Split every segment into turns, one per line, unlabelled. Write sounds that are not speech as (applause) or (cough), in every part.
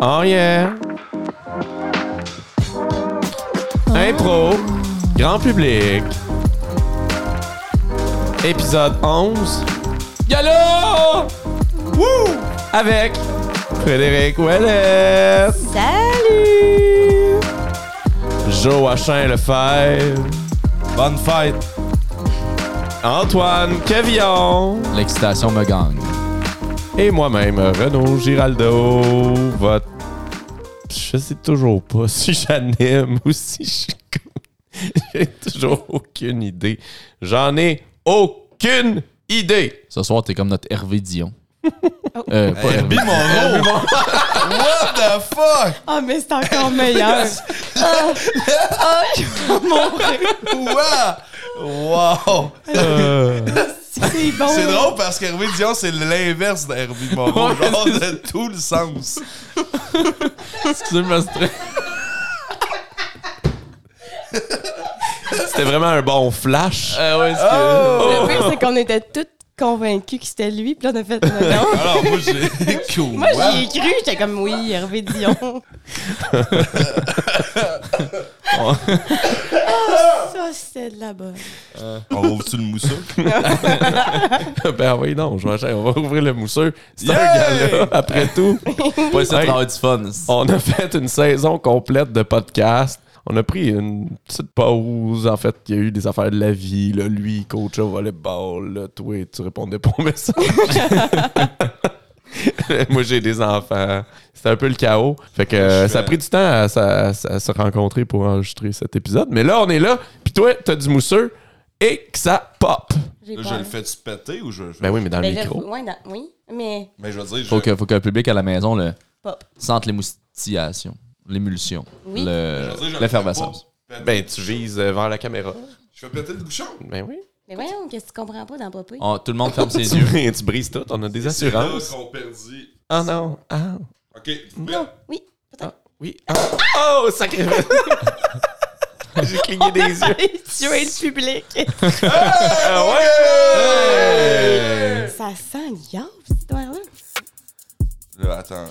Oh yeah! Impro, grand public. Épisode 11. Gallo! Wouh! Avec Frédéric Ouellet,
Salut!
Joachim Lefebvre,
Bonne fête!
Antoine Cavillon
L'excitation me gagne.
et moi-même, Renaud Giraldo, votre... Je sais toujours pas (laughs) si j'anime ou si je. (laughs) J'ai toujours aucune idée. J'en ai aucune idée.
Ce soir, t'es comme notre Hervé Dion. (laughs) Euh, pas
Herbie. Monroe! What the fuck?
Ah, mais c'est encore meilleur. (laughs) Ah, ah, je vais mourir.
Wow! Wow!
C'est bon.
C'est drôle parce qu'Herbie Dion, c'est l'inverse d'Herbie Monroe. Genre de tout le sens.
Excusez-moi, stress.
C'était vraiment un bon flash.
Euh, ouais, c'est
Oh!
Le pire, c'est qu'on était tous convaincus que c'était lui, puis là, on a fait non.
Alors, moi, j'ai. (laughs) Cool.
Moi, j'y ai cru, j'étais comme oui, Hervé Dion. (laughs) ah, ça, c'était de la bonne.
On va ouvrir le mousseux? (laughs)
ben oui, non, Joachim, on va ouvrir le mousseux. C'est un
Yeah!
gars après tout.
Pas essayer
Hey.
de avoir du fun.
On a fait une saison complète de podcast. On a pris une petite pause. En fait, il y a eu des affaires de la vie. Là. Lui, coach au volleyball. Là. Toi, tu répondais pas aux messages. (laughs) Moi, j'ai des enfants. C'était un peu le chaos. Fait que euh, ça a pris du temps à, à- à se rencontrer pour enregistrer cet épisode. Mais là, on est là. Puis toi, t'as du mousseux et que ça pop.
Là, je le fais-tu péter ou je le fais?
Ben oui, mais dans le
Mais là,
micro.
ouais, dans- oui, mais
Mais je veux dire, je...
Faut que, faut que le public à la maison le
pop.
sente l'émoustillation, l'émulsion,
Oui.
le-
le
l'effervescence.
pas
Ben, tu vises euh, vers la caméra.
Je fais péter le bouchon.
Ben oui.
Mais voyons, qu'est-ce que tu comprends pas dans Popé?
On- tout le monde ferme ses (laughs) yeux.
tu, tu brises tout. On a des
là
assurances.
qu'on perdit.
Ah non. Ah.
OK.
Non, oui, peut-être.
Oui. Ah. Oh, sacré. (laughs) J'ai cligné des yeux. (laughs)
Tuer le public.
Ah ouais!
Ça sent l'iop, cette histoire-là.
Là, attends,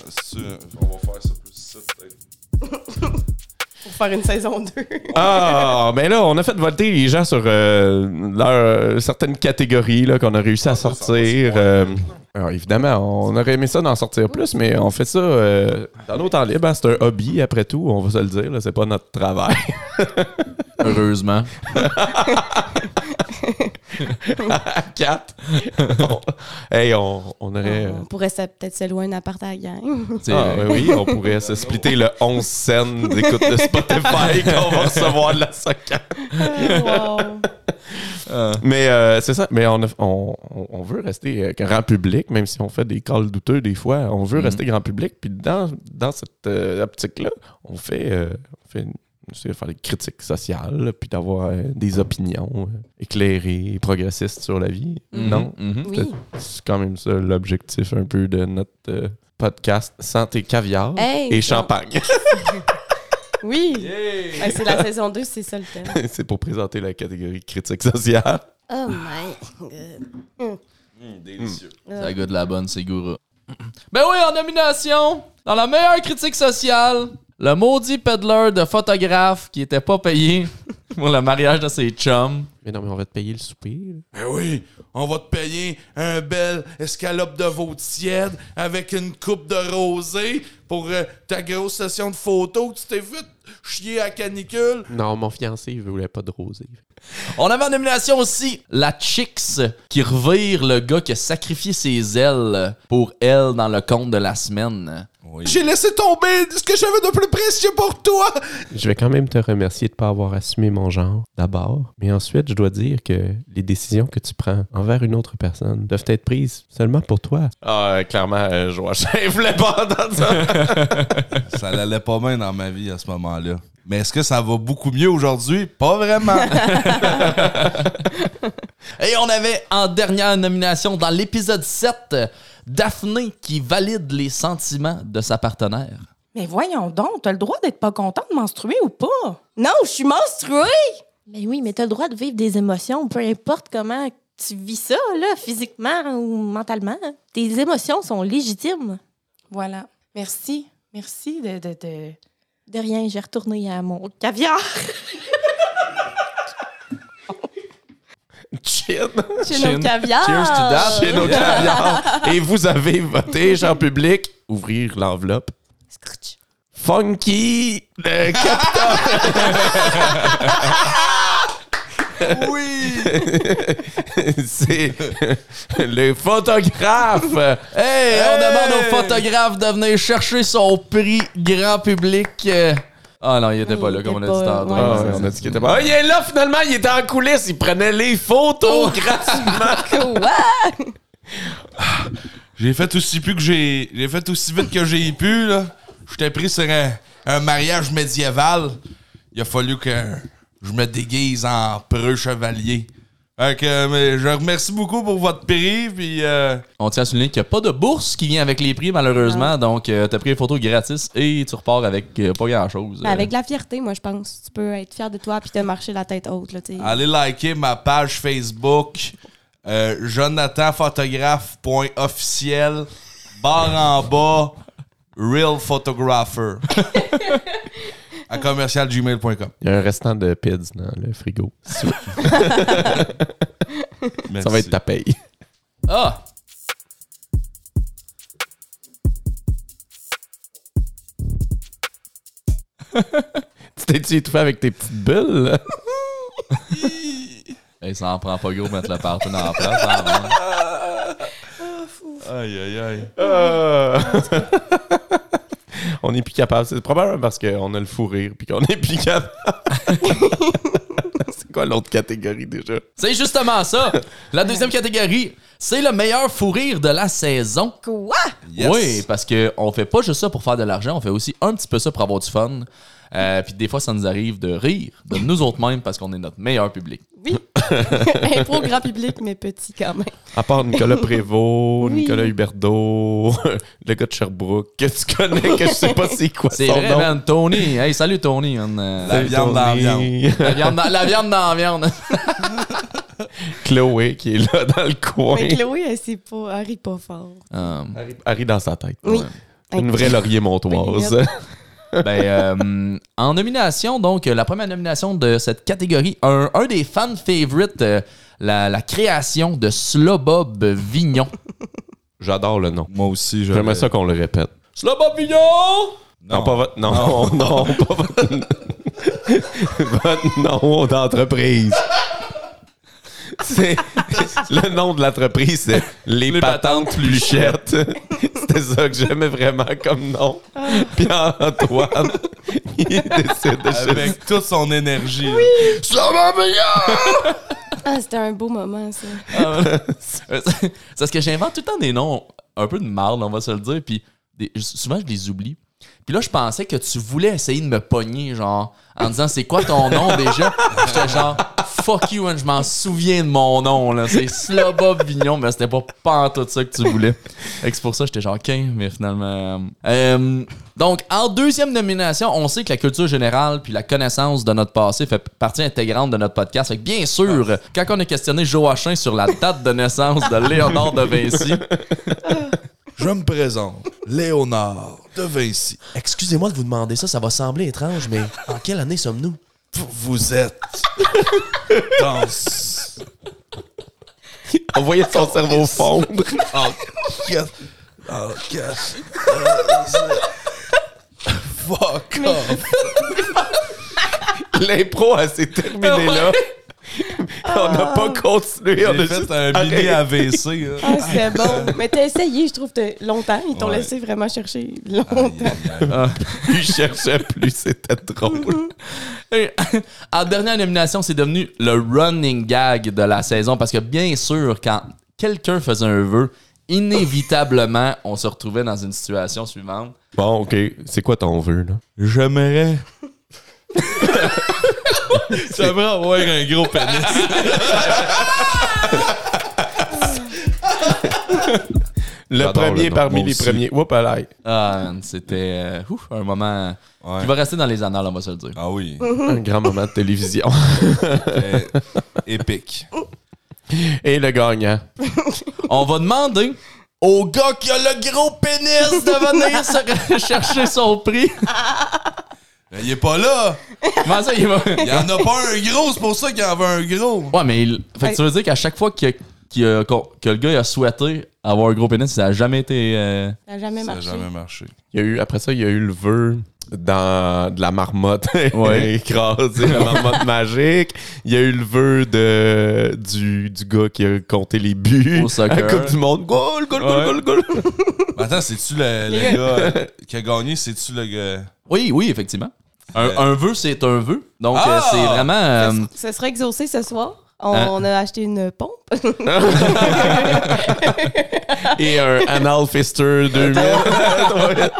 on va faire ça plus ça, peut-être. (laughs)
Pour faire une saison 2. (laughs)
Ah, mais là, on a fait voter les gens sur euh, leur, certaines catégories là, qu'on a réussi à sortir. euh, alors, évidemment, on aurait aimé ça d'en sortir plus, mais on fait ça euh, dans nos temps libres. hein. c'est un hobby, après tout, on va se le dire. là, C'est pas notre travail.
Heureusement. (laughs)
à (laughs) quatre. On- hey, on, on aurait.
On pourrait peut-être se louer un appart à la gang.
Ah, oui, oui, on pourrait se splitter le 11 cents d'écoute de Spotify (laughs) qu'on va recevoir de la SOCAN.
wow. (laughs)
Mais euh, c'est ça. Mais on, a- on, on- on veut rester euh, grand public, même si on fait des calls douteux des fois. On veut
Mhm.
rester grand public. Puis dans, dans cette euh, optique-là, on fait, euh, on fait essaie de faire des critiques sociales, là, puis d'avoir euh, des opinions euh, éclairées, progressistes sur la vie.
Mhm,
Non?
mhm.
Oui.
C'est quand même ça l'objectif un peu de notre euh, podcast Santé Caviar
Hey,
et champagne. (laughs)
Oui. Ouais, c'est la saison 2, c'est ça le thème. (laughs)
c'est pour présenter la catégorie critique sociale.
Oh my god.
Hum, délicieux.
Ça goûte de la bonne, c'est gourou. Ben oui, en nomination, dans la meilleure critique sociale, le maudit peddler de photographe qui était pas payé (laughs) pour le mariage de ses chums.
Mais non, mais on va te payer le souper.
Ben oui, on va te payer un bel escalope de veau tiède avec une coupe de rosée pour euh, ta grosse session de photos que tu t'es fait chier à canicule.
Non, mon fiancé, il voulait pas de rosé.
On avait en nomination aussi la Chicks qui revire le gars qui a sacrifié ses ailes pour elle dans le conte de la semaine.
J'ai laissé tomber ce que j'avais de plus précieux pour toi.
Je vais quand même te remercier de pas avoir assumé mon genre, d'abord. Mais ensuite, je dois dire que les décisions que tu prends envers une autre personne doivent être prises seulement pour toi. Ah, clairement, euh, Joachim voulait (laughs) pas entendre ça. (laughs)
Ça n'allait pas bien dans ma vie à ce moment-là. Mais est-ce que ça va beaucoup mieux aujourd'hui? Pas vraiment. (laughs)
Et on avait en dernière nomination dans l'épisode 7 Daphné qui valide les sentiments de sa partenaire.
Mais voyons donc, t'as le droit d'être pas content de menstruer ou pas?
Non, je suis menstruée!
Ben oui, mais t'as le droit de vivre des émotions, peu importe comment tu vis ça, là, physiquement ou mentalement. Tes émotions sont légitimes.
Voilà. Merci. Merci de. de, de...
De rien, j'ai retourné à mon caviar. (laughs)
Chin.
Chin.
caviar.
Cheers to that.
Caviars. Et vous avez voté, en public, ouvrir l'enveloppe.
Scrooge.
Funky, le capitaine.
Oui!
C'est le photographe.
Hey, on demande au photographe de venir chercher son prix grand public. Ah non, il était pas là, comme on a dit tantôt.
Ah, on a dit qu'il était pas. Ah, il est là finalement, il était en coulisses, il prenait les photos gratuitement. (laughs)
Quoi?
J'ai fait aussi plus que j'ai. J'ai fait aussi vite que j'ai pu, là. J'étais pris sur un, un mariage médiéval. Il a fallu que je me déguise en preux chevalier. Fait que, euh, mais je remercie beaucoup pour votre prix, puis euh,
On tient à souligner qu'il n'y a pas de bourse qui vient avec les prix, malheureusement. Donc, euh, t'as pris les photos gratis et tu repars avec euh, pas grand-chose.
Mais avec de la fierté, moi, je pense. Tu peux être fier de toi puis te marcher la tête haute. Là, tu
allez liker ma page Facebook, euh, jonathanphotographe.officiel, barre en bas, real photographer. (laughs) à commercialgmail.com.
Il y a un restant de PIDS dans le frigo. (laughs) Ça va être ta paye.
Ah! (laughs)
Tu t'es-tu étouffé avec tes petites bulles? là? (laughs)
Hey, ça en prend pas gros mettre le partout dans la place. hein, hein.
Aïe, aïe, aïe.
Euh. (laughs) on n'est plus capable. C'est probablement parce qu'on a le fou rire puis qu'on est plus capable. (laughs) c'est quoi l'autre catégorie déjà?
C'est justement ça. La deuxième catégorie, c'est le meilleur fou rire de la saison.
Quoi?
Yes.
Oui, parce que on fait pas juste ça pour faire de l'argent, on fait aussi un petit peu ça pour avoir du fun. Euh, Puis des fois, ça nous arrive de rire de nous autres mêmes parce qu'on est notre meilleur public.
Oui. (laughs) Impro grand public, mais petit quand même.
À part Nicolas Prévost,
Oui.
Nicolas Huberdeau, (laughs) le gars de Sherbrooke, que tu connais, que je sais pas c'est quoi
C'est
son
vrai,
nom.
man. Tony. Hey, salut Tony. Euh,
La viande dans la viande.
la, (laughs) viande dans, la viande dans la viande.
Chloé qui est là dans le coin.
Mais Chloé, elle sait pas, elle rit pas fort.
Euh,
Harry, Harry dans sa tête.
Oui.
Une vraie laurier montoise.
Ben, euh, en nomination, donc, la première nomination de cette catégorie, un, un des fan favorites, euh, la, la création de Slobob Vignon.
J'adore le nom.
Moi aussi, je.
J'aimerais ça qu'on le répète.
Slobob Vignon!
Non, pas votre nom. Non, (laughs) pas votre (laughs) Votre nom d'entreprise. C'est le nom de l'entreprise, c'est Les, Patentes Pluchettes. C'était ça que j'aimais vraiment comme nom. Puis Antoine, il décide de
Avec toute son énergie. là.
Ah, c'était un beau moment, ça.
Ah. Euh, c'est parce que j'invente tout le temps des noms un peu de marde, on va se le dire. Puis des- souvent, je les oublie. Puis là, je pensais que tu voulais essayer de me pogner, genre, en disant c'est quoi ton nom (laughs) déjà? J'étais genre, fuck you, man, je m'en souviens de mon nom, là. C'est Slobob Vignon, mais c'était pas pas tout ça que tu voulais. C'est pour ça que j'étais genre, OK, mais finalement. euh, donc, en deuxième nomination, on sait que la culture générale puis la connaissance de notre passé fait partie intégrante de notre podcast. Fait que bien sûr, quand on a questionné Joachim sur la date de naissance de Léonard de Vinci,
Je me présente, Léonard de Vinci.
Excusez-moi de vous demander ça, ça va sembler étrange, mais en quelle année sommes-nous?
Vous êtes dans.
On voyait son cerveau fondre.
En quatre. En quatre. Fuck off.
L'impro, elle s'est terminée là. On n'a pas continué. On a
fait
juste
un mini AVC. là.
Ah, c'était bon. Mais t'as essayé, je trouve, de- longtemps. Ils t'ont
Ouais.
laissé vraiment chercher longtemps.
Plus je cherchais, plus c'était drôle.
Et, en dernière nomination, c'est devenu le running gag de la saison parce que bien sûr, quand quelqu'un faisait un vœu, inévitablement, on se retrouvait dans une situation suivante.
Bon, OK. C'est quoi ton vœu, là?
J'aimerais. (laughs) (laughs) J'aimerais avoir un gros pénis. (laughs)
Le premier
le
parmi les
aussi.
premiers. Whoop, là.
Ah, c'était euh, ouf, un moment
Ouais.
qui va rester dans les annales, on va se le dire.
Ah oui.
Un grand moment de télévision. (laughs)
Épique.
Et le gagnant.
On va demander au gars qui a le gros pénis de venir se chercher son prix.
Ben, Il est pas là.
Comment ça, il va?
Il y en a pas un gros, c'est pour ça qu'il en veut un gros.
Ouais, mais il- fait que ça veut dire qu'à chaque fois que, qu'on- que le gars il a souhaité avoir un gros pénis, ça a jamais été. euh,
Ça n'a jamais
Ça a
marché.
jamais marché.
Il y a eu, après ça, il y a eu le vœu dans de la marmotte (laughs)
Ouais.
écrasée, la marmotte magique. Il y a eu le vœu de, du, du gars qui a compté les buts
Au soccer.
à (laughs) la Coupe du Monde. Goal, goal,
Ouais.
goal, goal, (laughs)
Attends, c'est-tu le, le gars euh, qui a gagné? C'est-tu le gars?
Oui, oui, effectivement. Un,
Euh.
un vœu, c'est un vœu. Donc,
Ah!
euh, c'est vraiment. euh,
Ce serait exaucé ce soir? On,
Hein?
on a acheté une pompe. (laughs)
Et un Anal Fister 2000. (laughs)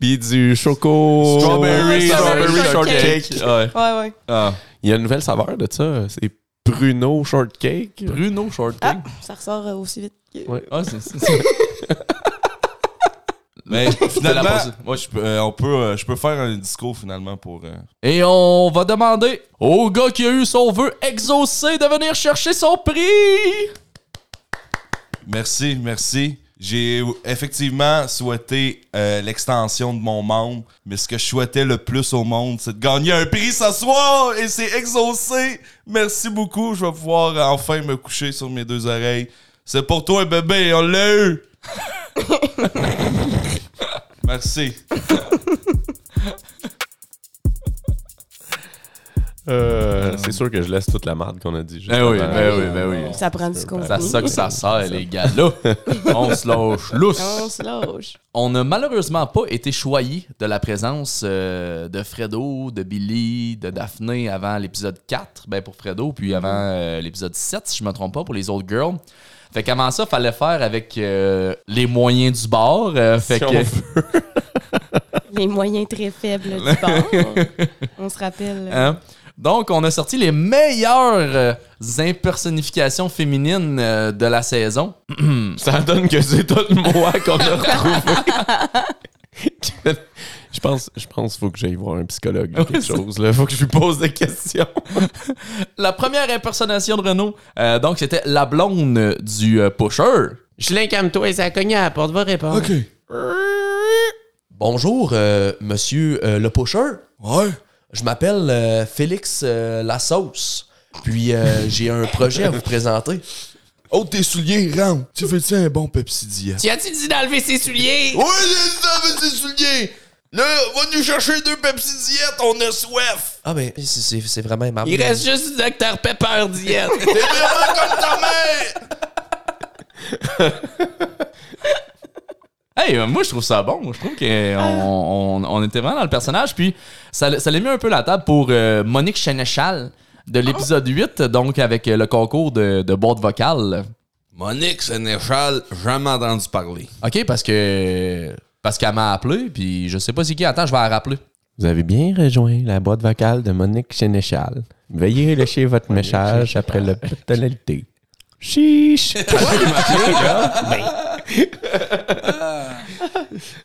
Puis du choco.
Strawberry-
Strawberry
Strawberry
shortcake.
ouais.
Ouais, ouais.
Ah.
Il y a une nouvelle saveur de ça. C'est Bruno Shortcake.
Bruno Shortcake.
Ah, ça ressort euh, aussi vite. que-
Ouais.
Ah, c'est. c'est- (laughs) c'est-
Mais (laughs) finalement.
Ouais.
je peux, euh, on peut, euh, je peux faire un discours finalement pour. euh,
Et on va demander au gars qui a eu son vœu exaucé de venir chercher son prix.
Merci, merci. J'ai effectivement souhaité euh, l'extension de mon membre, mais ce que je souhaitais le plus au monde, c'est de gagner un prix ce soir et c'est exaucé. Merci beaucoup. Je vais pouvoir enfin me coucher sur mes deux oreilles. C'est pour toi, bébé, on l'a eu. (laughs) (laughs) Merci. (laughs)
Euh, c'est sûr que je laisse toute la marde qu'on a dit. juste
Ben oui, ben oui, ben oui.
Ça prend du contenu.
Ça ça que ça sert, les gars. Là, (laughs) on se lâche lousse.
On se lâche.
On n'a malheureusement pas été choyé de la présence euh, de Fredo, de Billy, de Daphné avant l'épisode 4, ben pour Fredo, puis avant euh, l'épisode 7, si je me trompe pas, pour les autres girls. Fait qu'avant ça, fallait faire avec euh, les moyens du bord. euh, fait
Si
que,
on veut. (laughs)
Les moyens très faibles du bord. (laughs) On se rappelle.
Hein? Donc, on a sorti les meilleures euh, impersonnifications féminines euh, de la saison. (clears throat)
Ça donne que c'est tout moi qu'on a retrouvé. (laughs) je pense, je pense qu'il faut que j'aille voir un psychologue ou quelque chose. Il faut que je lui pose des questions. (laughs)
La première impersonnation de Renault, euh, donc c'était la blonde du euh, pusher.
Je l'incame-toi et ça a cogné à la porte. Va répondre.
Bonjour, euh, monsieur euh, le pusher.
Ouais.
Je m'appelle euh, Félix euh, La Sauce. Puis euh, (laughs) j'ai un projet à vous présenter.
Oh, tes souliers, rentre. Tu veux-tu un bon Pepsi Diet?
Tu as-tu dit d'enlever ses souliers?
Oui, j'ai dit d'enlever tes souliers! Là, va nous chercher deux Pepsi Diet, on a soif!
Ah ben, c'est- c'est c'est vraiment aimable.
Il reste juste du Dr Pepper diète.
T'es vraiment comme ta mère! (laughs)
Hey, euh, moi je trouve ça bon. Je trouve qu'on on, on était vraiment dans le personnage. Puis ça, ça l'a mis un peu la table pour euh, Monique Sénéchal de l'épisode 8, donc avec euh, le concours de, de boîte vocale.
Monique Sénéchal, jamais entendu parler.
OK, parce que. Parce qu'elle m'a appelé, puis je sais pas c'est qui. Attends, je vais la rappeler.
Vous avez bien rejoint la boîte vocale de Monique Sénéchal. Veuillez lâcher votre message après la tonalité. Chiche! (laughs) (laughs)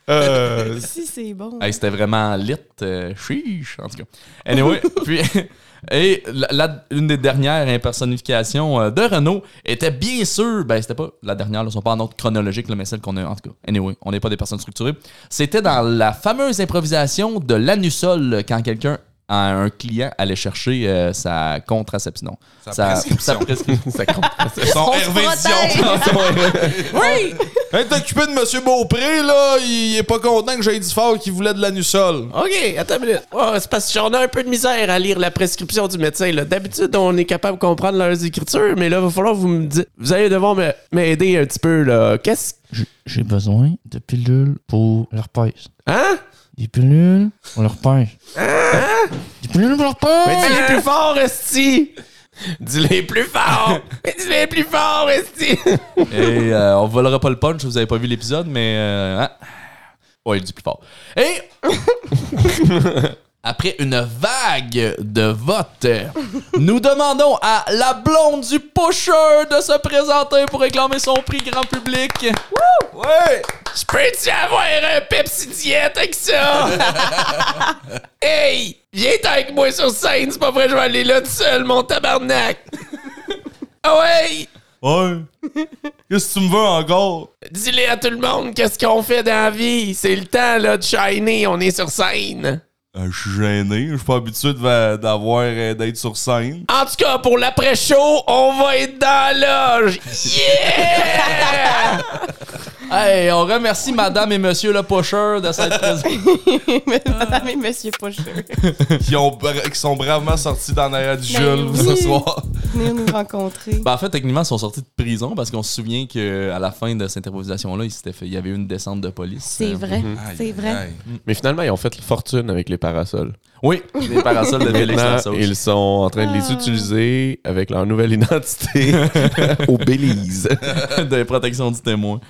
euh, (laughs)
Si c'est bon.
Hey, c'était vraiment lit, euh, chiche, en tout cas. Anyway, puis, et la, la- une des dernières impersonnifications euh, de Renault était bien sûr, ben c'était pas la dernière, là, sont pas en ordre chronologique, là, mais celle qu'on a, en tout cas. Anyway, on n'est pas des personnes structurées. C'était dans la fameuse improvisation de l'anusol quand quelqu'un, un client, allait chercher euh, sa contraception.
Sa prescription.
sa prescription. (laughs)
ça compte. (laughs)
Son. (laughs)
Oui!
Hey, t'es occupé de Monsieur Beaupré, là, il est pas content que j'aille dit fort qu'il voulait de l'anusol.
OK, attends une minute. Oh, c'est parce qu'on a un peu de misère à lire la prescription du médecin. là. D'habitude, on est capable de comprendre leurs écritures, mais là, il va falloir que vous me dites. Vous allez devoir m'aider un petit peu, là. Qu'est-ce.
J'ai besoin de pilules pour l'herpès.
Hein?
Des pilules pour l'herpès. Des pilules pour
Mais
l'herpès!
dis-les plus fort, Esti! Dis-les plus fort! Mais dis-les plus fort, Esti!
Et euh, on volera pas le punch, vous avez pas vu l'épisode, mais. euh, hein? Ouais, il dit plus fort. Et. Après une vague de votes, nous demandons à la blonde du pusher de se présenter pour réclamer son prix grand public.
Ouais!
Je peux-tu avoir un Pepsi diète avec ça? (laughs) hey! Viens avec moi sur scène, c'est pas vrai, je vais aller là tout seul, mon tabarnak! Ah ouais!
Ouais. Qu'est-ce que tu me veux encore?
Dis-le à tout le monde qu'est-ce qu'on fait dans la vie? C'est le temps là, de shiner, on est sur scène.
Euh, je suis gêné. Je suis pas habitué de- d'avoir euh, d'être sur scène.
En tout cas, pour l'après-show, on va être dans la loge. (laughs) Yeah!
Hey, on remercie madame et monsieur le pusher de cette (laughs) présence. (laughs)
Madame et monsieur Pocheux.
qui, ont, qui sont bravement sortis dans l'arrière du
Ben
Jules
oui.
ce soir.
Venir nous rencontrer.
Ben, en fait, techniquement, ils sont sortis de prison parce qu'on se souvient qu'à la fin de cette improvisation-là, il, y avait eu une descente de police.
C'est
Euh,
vrai.
Aïe,
C'est vrai.
aïe.
Mais finalement, ils ont fait fortune avec les parasols.
Oui, les parasols de Félix
ils sont en train de les
Ah.
utiliser avec leur nouvelle identité (laughs) au Belize.
de protection du témoin.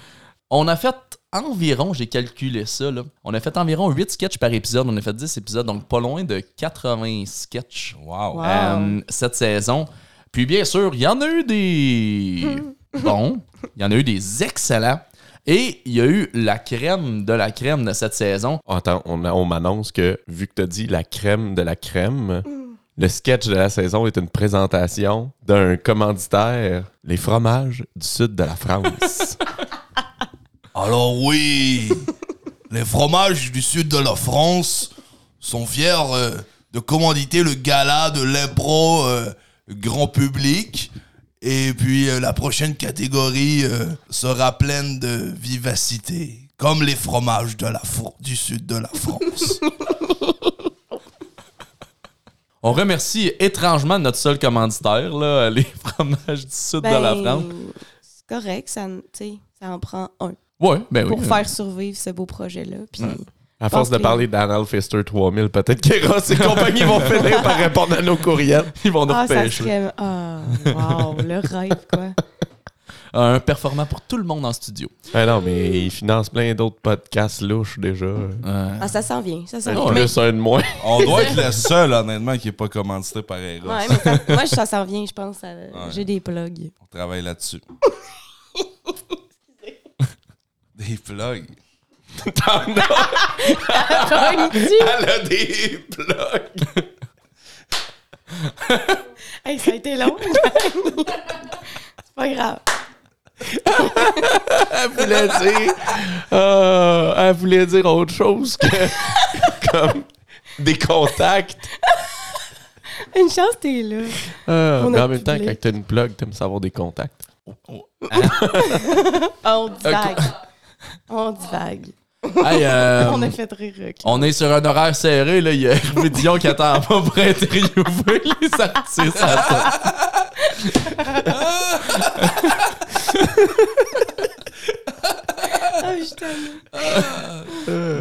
On a fait environ, j'ai calculé ça, là, on a fait environ 8 sketchs par épisode. On a fait 10 épisodes, donc pas loin de 80 sketchs
Wow.
Wow.
euh, cette saison. Puis bien sûr, il y en a eu des (laughs) bons, il y en a eu des excellents. Et il y a eu la crème de la crème de cette saison.
Attends, on, m'annonce que, vu que tu as dit la crème de la crème, le sketch de la saison est une présentation d'un commanditaire, les fromages du sud de la France. (laughs)
Alors oui, (laughs) les fromages du sud de la France sont fiers euh, de commanditer le gala de l'impro euh, grand public. Et puis euh, la prochaine catégorie euh, sera pleine de vivacité, comme les fromages de la du sud de la France. (laughs)
On remercie étrangement notre seul commanditaire, là, les (laughs) fromages du sud de la France.
Ben, c'est correct, ça, tu sais, ça en prend un
Ouais, ben oui.
pour faire survivre ce beau projet-là. Puis
À force de
que-
parler d'Anal Fister 3000, peut-être qu'Eros et compagnie vont (laughs) finir par répondre à nos courriels.
Ils vont nous
ah, ça
repêcher.
serait... Ah, wow, le rêve, quoi. (laughs)
Un performant pour tout le monde en studio.
Ah non, mais ils financent plein d'autres podcasts louches déjà.
Euh,
Ah, ça s'en vient, ça s'en vient.
un de moins. (laughs)
On doit être le seul, honnêtement, qui n'est pas commandité par Eros.
Ouais, mais ça- moi, ça s'en vient, je pense. à- J'ai des plugs.
On travaille là-dessus. Des plugs.
Elle a des blocs.
Hey, ça a été long. (laughs) c'est pas grave.
Elle voulait dire. euh, elle voulait dire autre chose que. (laughs) comme. Des contacts.
Une chance, t'es là.
Euh,
On
mais en même temps, quand t'as une plug, t'aimes savoir des contacts. (laughs)
On divague. (laughs) On divague.
hey, euh, (laughs)
On a fait rire. ok.
on est sur un horaire serré. Là. Il y a Hervé Dion qui attend pas (laughs) pour interviewer les artistes. à ça.
Ah,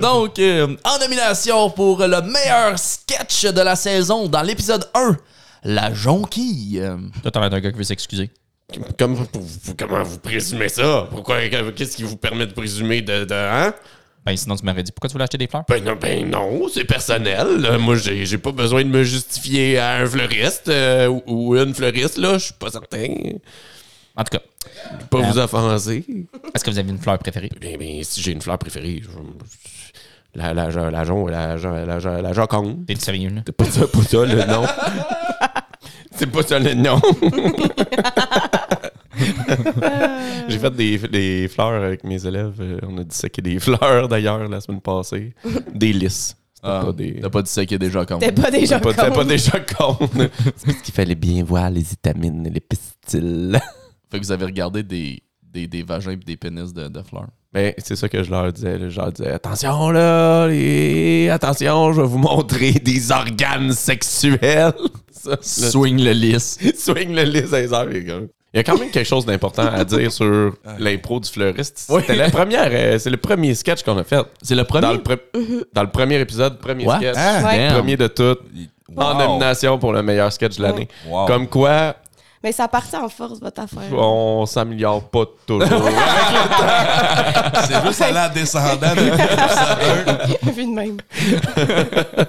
Donc, euh, en nomination pour le meilleur sketch de la saison dans l'épisode 1, La jonquille.
Toi, t'as l'air d'un gars qui veut s'excuser.
Comme, comment vous présumez ça? Pourquoi? Qu'est-ce qui vous permet de présumer de. de hein?
Ben, sinon, tu m'aurais dit pourquoi tu voulais acheter des fleurs?
Ben non, ben non, c'est personnel. Euh, Moi, j'ai j'ai pas besoin de me justifier à un fleuriste euh, ou, ou une fleuriste, là. Je suis pas certain.
En tout cas,
pas vous offenser.
est-ce que vous avez une fleur préférée?
Ben, ben, si j'ai une fleur préférée, je- la, la, la, la, la, la, la, la, la joconde.
T'es sérieux, là?
C'est pas ça, pas ça le nom. (laughs) C'est pas ça le nom. (laughs) J'ai fait des, des fleurs avec mes élèves. Euh, On a disséqué des (laughs) fleurs d'ailleurs la semaine passée. Des lys.
Ah,
pas des.
T'as pas dit ça qui est déjà comme.
T'es pas
C'était pas, c'était pas des jocondes. (laughs) C'est parce qu'il fallait bien voir les étamines, les pistils.
Fait que vous avez regardé des, des, des vagins et des pénis de, de fleurs.
Ben, c'est ça que je leur disais. là. Je leur disais attention là, les... attention, je vais vous montrer des organes sexuels. (laughs) Ça,
Swing le lisse.
swing le lys (laughs) des heures, les gars. Il y a quand même quelque chose d'important à dire sur (laughs) l'impro du fleuriste. C'était la première, euh, c'est le premier sketch qu'on a fait.
C'est le premier?
Dans le, pre- dans le premier épisode, premier sketch.
Ah.
Premier de tout. En nomination pour le meilleur sketch de l'année.
Wow.
Comme quoi,
Mais ça partit en force, votre affaire.
on s'améliore pas toujours. (laughs)
C'est juste aller en descendant. (laughs)
Vu de même. (laughs)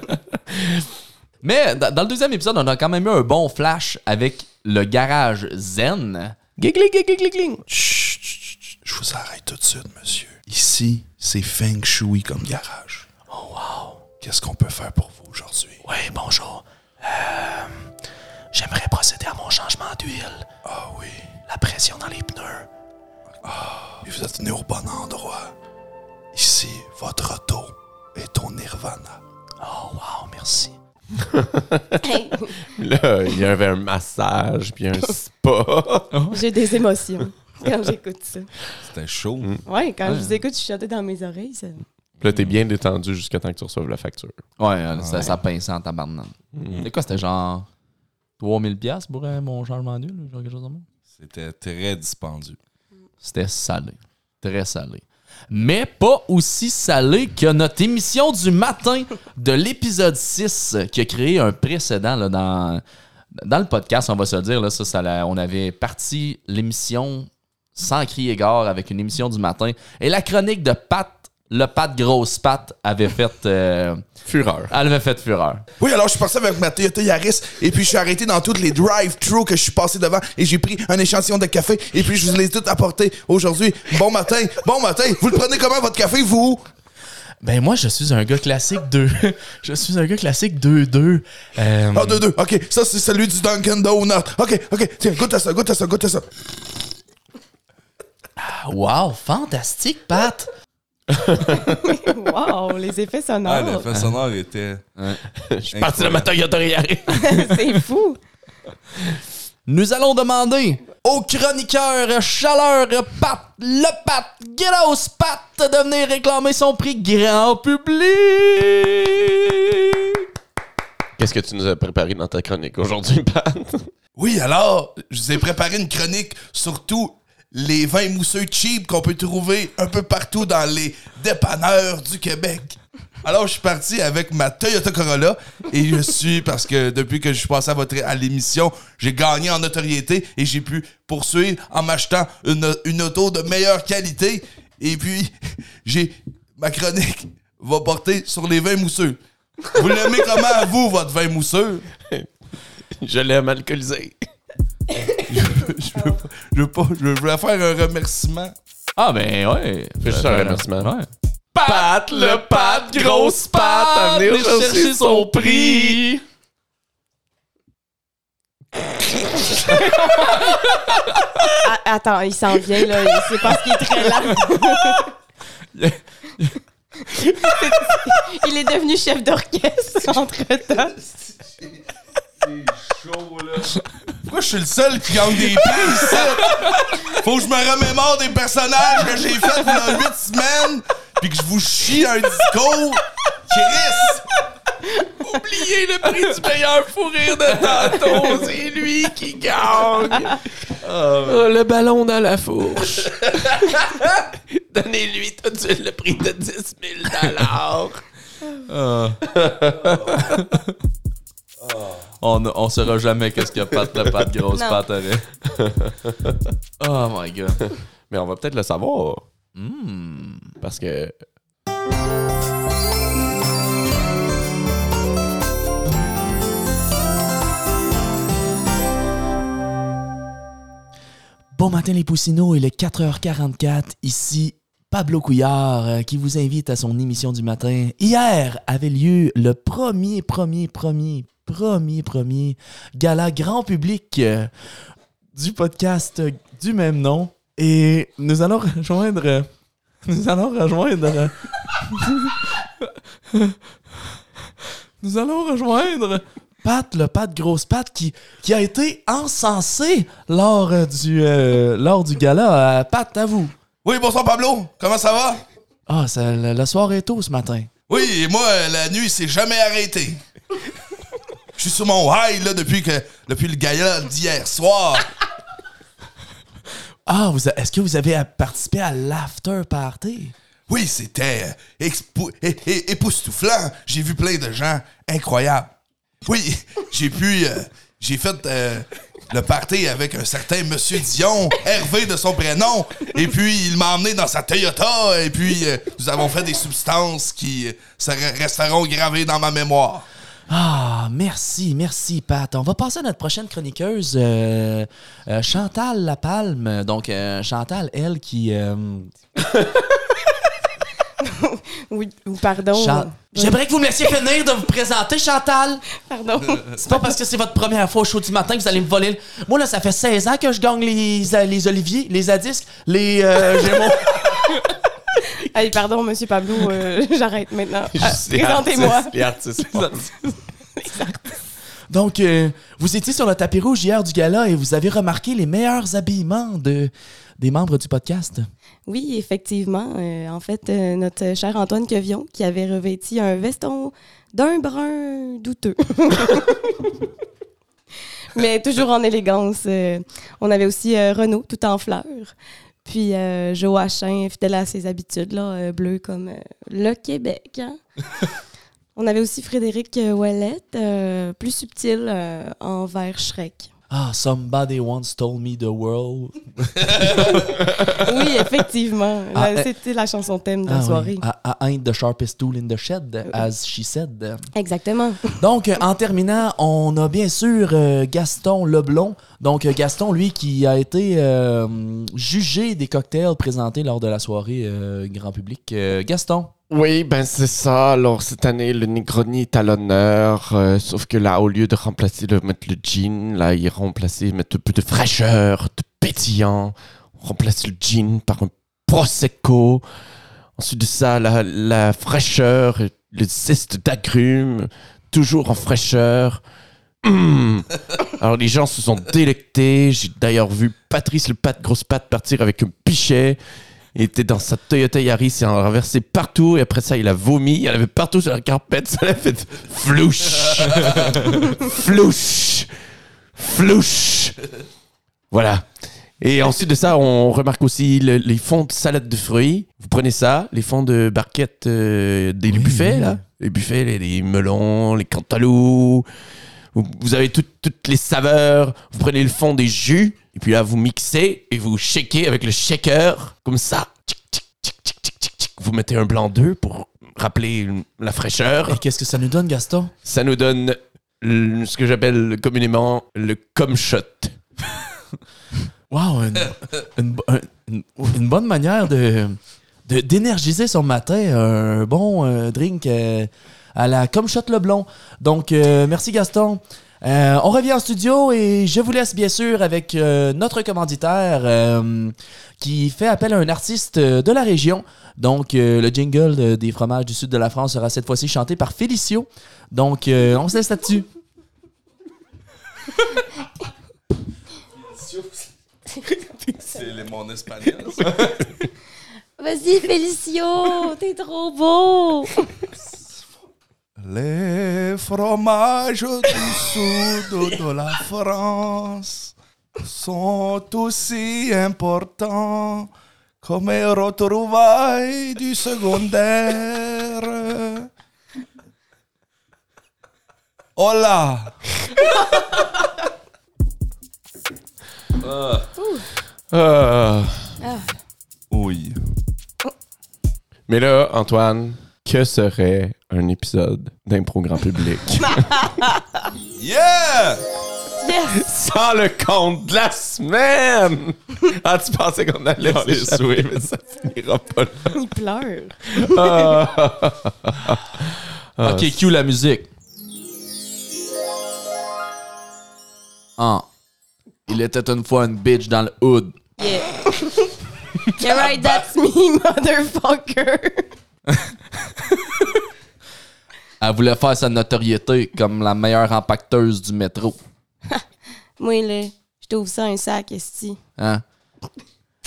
Mais dans, dans le deuxième épisode, on a quand même eu un bon flash avec le garage Zen.
Gigling, gigling, gigling.
Chut, chut, chut, chut. Je vous arrête tout de suite, monsieur. Ici, c'est Feng Shui comme garage. Oh, wow. Qu'est-ce qu'on peut faire pour vous aujourd'hui?
Oui, bonjour. Euh, J'aimerais procéder à mon changement d'huile.
Ah oui.
La pression dans les pneus.
Et vous êtes venu au bon endroit. Ici, votre auto est au nirvana.
Oh, wow, merci.
Hey, (laughs)
Là, il y avait un massage, puis un spa.
J'ai des émotions quand j'écoute ça.
C'était chaud.
Ouais, quand je vous écoute chuchoter dans mes oreilles, ça...
Puis là, t'es bien détendu jusqu'à temps que tu reçoives la facture.
Ouais, ça, ça pinçait en tabarnak. C'est quoi, c'était genre 3000 pièces pour euh, mon changement d'huile, genre quelque chose de même?
C'était très dispendieux.
C'était salé. Très salé. Mais pas aussi salé que notre émission du matin de l'épisode 6 euh, qui a créé un précédent là, dans, dans le podcast, on va se le dire. Là, ça, ça l'a- on avait parti l'émission sans crier gare avec une émission du matin. Et la chronique de Pat, le Pat Grosse Pat, avait fait, euh,
Fureur.
elle avait fait fureur.
Oui, alors je suis passé avec ma Toyota Yaris et puis je suis arrêté dans toutes les drive-thru que je suis passé devant et j'ai pris un échantillon de café et puis je vous les ai tout apportés aujourd'hui. Bon matin, bon matin. Vous le prenez comment votre café, vous?
Ben moi, je suis un gars classique 2. (laughs) je suis un gars classique 2-2. Euh,
Ah, deux, deux. OK, ça, c'est celui du Dunkin' Donut. OK, OK. Tiens, goûte à ça, goûte à ça, goûte à ça.
Wow, fantastique, Pat! (laughs)
Wow, les effets
Ah,
sonores.
l'effet sonore était. (laughs)
Je suis parti de ma Toyota.
C'est fou.
Nous allons demander au chroniqueur chaleur Pat, le Pat, grosse Pat, de venir réclamer son prix grand public.
Qu'est-ce que tu nous as préparé dans ta chronique aujourd'hui, Pat?
Oui, alors, je vous ai préparé une chronique sur tous les vins mousseux cheap qu'on peut trouver un peu partout dans les dépanneurs du Québec. Alors, je suis parti avec ma Toyota Corolla et je suis, parce que depuis que je suis passé à, votre, à l'émission, j'ai gagné en notoriété et j'ai pu poursuivre en m'achetant une, une auto de meilleure qualité. Et puis, j'ai ma chronique va porter sur les vins mousseux. Vous l'aimez comment, vous, votre vin mousseux?
Je l'aime alcoolisé. (laughs)
je veux pas, je veux pas, je voulais faire un remerciement.
Ah ben ouais.
Fais juste un remerciement.
Ouais.
Pat, le Pat, grosse Pat, à venir chercher son prix.
Ah, attends, il s'en vient, là. C'est parce qu'il est très lent. (laughs) il est devenu chef d'orchestre entre-temps.
Pourquoi je suis le seul qui gagne des prix ici? Faut que je me remémore des personnages que j'ai fait il y a 8 semaines, puis que je vous chie un discours. Chris!
Oubliez le prix du meilleur fou rire de tantôt. C'est lui qui gagne. Oh, le ballon dans la fourche. Donnez-lui tout de suite le prix de 10 000 (laughs)
On, on saura jamais qu'est-ce que Pat, le Pat, grosse
Non.
Pat avait. (laughs) oh my god.
Mais on va peut-être le savoir.
Hmm.
Parce que.
Bon matin les poussinots, il est 4h44. Ici Pablo Couillard euh, qui vous invite à son émission du matin. Hier avait lieu le premier, premier, premier, premier, premier gala grand public euh, du podcast euh, du même nom. Et nous allons rejoindre. (laughs) Nous allons rejoindre. (laughs) nous allons rejoindre Pat, le Pat Grosse Pat, qui, qui a été encensé lors euh, du, euh, lors du gala. Euh, Pat, à vous.
Oui, bonsoir Pablo, comment ça va?
Ah, ça, le, le soir est tôt ce matin.
Oui, et moi, la nuit, c'est jamais arrêté. Je suis sur mon high, là, depuis, que, depuis le gala d'hier soir. (laughs)
Ah, vous a- est-ce que vous avez participé à l'after party?
Oui, c'était euh, expo- é- é- époustouflant. J'ai vu plein de gens incroyables. Oui, (laughs) j'ai pu. euh, j'ai fait euh, le party avec un certain Monsieur Dion, Hervé de son prénom. Et puis, il m'a emmené dans sa Toyota. Et puis, euh, nous avons fait des substances qui euh, se re- resteront gravées dans ma mémoire.
Ah, merci, merci, Pat. On va passer à notre prochaine chroniqueuse, euh, euh, Chantal Lapalme. Donc, euh, Chantal, elle qui. euh, (laughs)
Oui, ou pardon.
Chan- J'aimerais que vous me laissiez finir de vous présenter, Chantal.
Pardon. (laughs)
C'est pas parce que c'est votre première fois au show du matin que vous allez me voler. le- Moi, là, ça fait 16 ans que je gagne les, les oliviers, les zadisques, les euh, gémeaux.
Allez, pardon, monsieur Pablo, euh, (laughs) j'arrête maintenant. (laughs) Ah,
les
Présentez-moi.
artistes- (laughs) Les artistes.
Donc, euh, vous étiez sur le tapis rouge hier du gala et vous avez remarqué les meilleurs habillements de, des membres du podcast.
Oui, effectivement. Euh, en fait, euh, notre cher Antoine Quevion, qui avait revêti un veston d'un brun douteux. Mais toujours en élégance. Euh, on avait aussi euh, Renaud, tout en fleurs. Puis euh, Joachim, fidèle à ses habitudes, là, euh, bleu comme euh, le Québec. hein. (laughs) on avait aussi Frédéric euh, Ouellette, plus subtil, en vert Shrek.
Ah, somebody once told me the world. (laughs)
Oui, effectivement.
Ah, euh,
C'était la chanson thème de
Ah
la
oui.
soirée.
I, I ain't the sharpest tool in the shed, as she said.
Exactement. (laughs)
Donc, en terminant, on a bien sûr euh, Gaston Leblon. Donc, euh, Gaston, lui, qui a été euh, jugé des cocktails présentés lors de la soirée euh, grand public. Gaston.
Oui, ben c'est ça. Alors cette année, le Negroni est à l'honneur. euh, sauf que là, au lieu de remplacer le mettre le gin, là, il remplacé mettre un peu de fraîcheur, de pétillant. On remplace le gin par un prosecco. Ensuite de ça, la, la fraîcheur, le zeste d'agrumes, toujours en fraîcheur. Hum. Alors les gens se sont délectés. J'ai d'ailleurs vu Patrice le Pat Grosse Patte partir avec un pichet. Il était dans sa Toyota Yaris, il en a renversé partout et après ça il a vomi, il en avait partout sur la carpette, ça l'a fait flouche, (laughs) flouche, flouche. Voilà. Et ensuite de ça, on remarque aussi le- les fonds de salade de fruits. Vous prenez ça, les fonds de barquettes euh, des buffets, là. Les buffets, les, les melons, les cantaloupes. Vous, vous avez tout- toutes les saveurs. Vous prenez le fond des jus. Et puis là, vous mixez et vous shakez avec le shaker. Comme ça. Tchic, tchic, tchic, tchic, tchic, tchic, tchic. Vous mettez un blanc d'œuf pour rappeler la fraîcheur.
Et qu'est-ce que ça nous donne, Gaston?
Ça nous donne le- ce que j'appelle communément le cum shot. (laughs)
Wow, une, une, bo- un- une- une bonne manière de- d'énergiser son matin. Un bon euh, drink euh, à la comme shot Leblon. Donc, euh, merci Gaston. Euh, on revient en studio et je vous laisse bien sûr avec euh, notre commanditaire euh, qui fait appel à un artiste euh, de la région. Donc, euh, le jingle de- des fromages du sud de la France sera cette fois-ci chanté par Félicio. Donc, euh, on se laisse là-dessus.
C'est les- mon espagnol.
Vas-y, Félicio, t'es trop beau.
Les fromages du sud de la France sont aussi importants comme les retrouvailles du secondaire. Hola!
Ah.
Oui.
Mais là, Antoine, que serait un épisode d'impro grand public (laughs)
Yeah!
sans le compte de la semaine? Ah, tu pensais qu'on allait
les
s'échapper, mais ça finira pas là.
Il pleure.
Ah. (laughs)
ok, cue la musique. Ah. Il était une fois une bitch dans le hood.
Yeah. (laughs) yeah, right, that's me, motherfucker.
Elle voulait faire sa notoriété comme la meilleure impacteuse du métro. (laughs)
Moi, là, je t'ouvre ça un sac, esti.
Hein?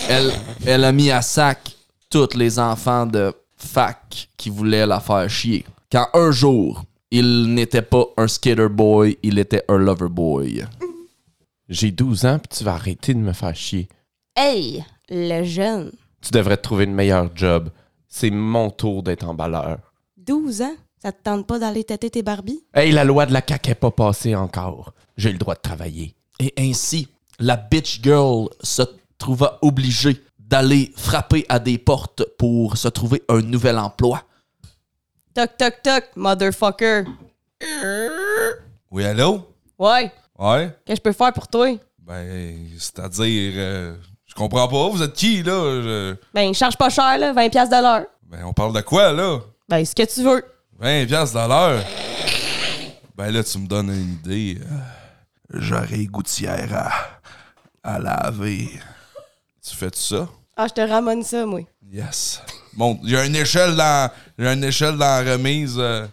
Elle, elle a mis à sac tous les enfants de fac qui voulaient la faire chier. Quand un jour, il n'était pas un skater boy, il était un lover boy.
J'ai 12 ans, puis tu vas arrêter de me faire chier.
Hey, le jeune.
Tu devrais te trouver une meilleure job. C'est mon tour d'être emballeur.
12 ans? Ça te tente pas d'aller têter tes Barbies?
Hey, la loi de la CAQ est pas passée encore. J'ai le droit de travailler.
Et ainsi, la bitch girl se trouva obligée d'aller frapper à des portes pour se trouver un nouvel emploi.
Toc, toc, toc, motherfucker.
Oui, allô?
Ouais,
Ouais?
qu'est-ce que je peux faire pour toi?
Ben, c'est-à-dire, euh, je comprends pas. Vous êtes qui, là? Je-
Ben, charge pas cher, là, 20$ piastres de l'heure.
Ben, on parle de quoi, là?
Ben, ce que tu veux.
20 piastres de l'heure. Ben là, tu me donnes une idée. Euh, J'aurais gouttière à, à laver. Tu fais ça?
Ah, je te ramène ça, moi.
Yes. Bon, il y a une échelle dans, il y a une échelle dans la remise. euh,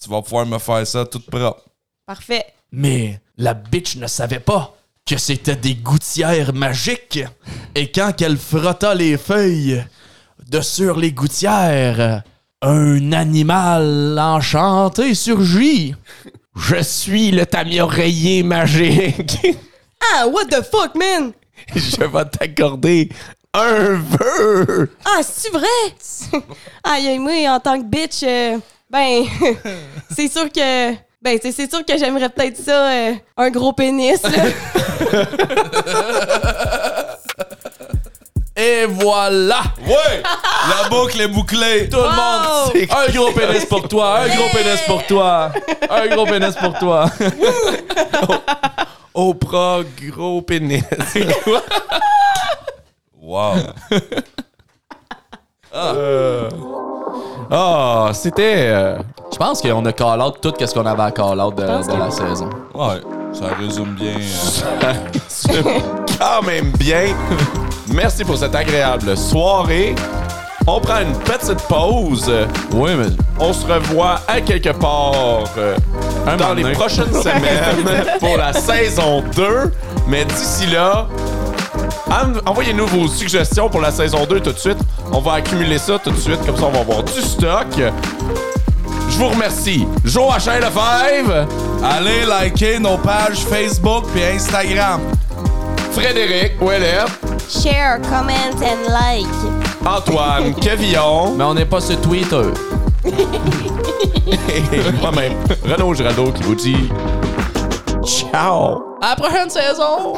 tu vas pouvoir me faire ça tout propre.
Parfait.
Mais la bitch ne savait pas que c'était des gouttières magiques. Et quand qu'elle frotta les feuilles de sur les gouttières, un animal enchanté surgit. Je suis le tami-oreiller magique. (laughs)
Ah, what the fuck, man?
Je vais t'accorder un vœu.
Ah, c'est vrai? (laughs) Aïe, aïe, moi, en tant que bitch, euh, ben, (laughs) c'est sûr que. Ben, c'est c'est sûr que j'aimerais peut-être ça, euh, un gros pénis. là.
Et voilà!
Ouais! La boucle est bouclée!
Tout le monde! Un gros pénis pour toi! Un gros pénis pour toi! Un gros pénis pour toi! (laughs)
Oprah, gros pénis. (laughs)
Wow!
Ah, c'était. euh,
Je pense qu'on a call out tout ce qu'on avait à call out de, de la saison.
Ouais, ça résume bien. euh,
quand même bien. Merci pour cette agréable soirée. On prend une petite pause.
Oui, mais.
On se revoit à quelque part euh,
Un
dans les prochaines (laughs) semaines pour la saison 2. Mais d'ici là, en- envoyez-nous vos suggestions pour la saison 2 tout de suite. On va accumuler ça tout de suite, comme ça on va avoir du stock. Je vous remercie. Joachim Lefebvre,
Allez liker nos pages Facebook et Instagram.
Frédéric Ouellet,
Share, comment and like.
Antoine (laughs) Cavillon
Mais on n'est pas sur Twitter. (laughs)
moi-même, Renaud Giraldo qui vous dit ciao.
À la prochaine saison!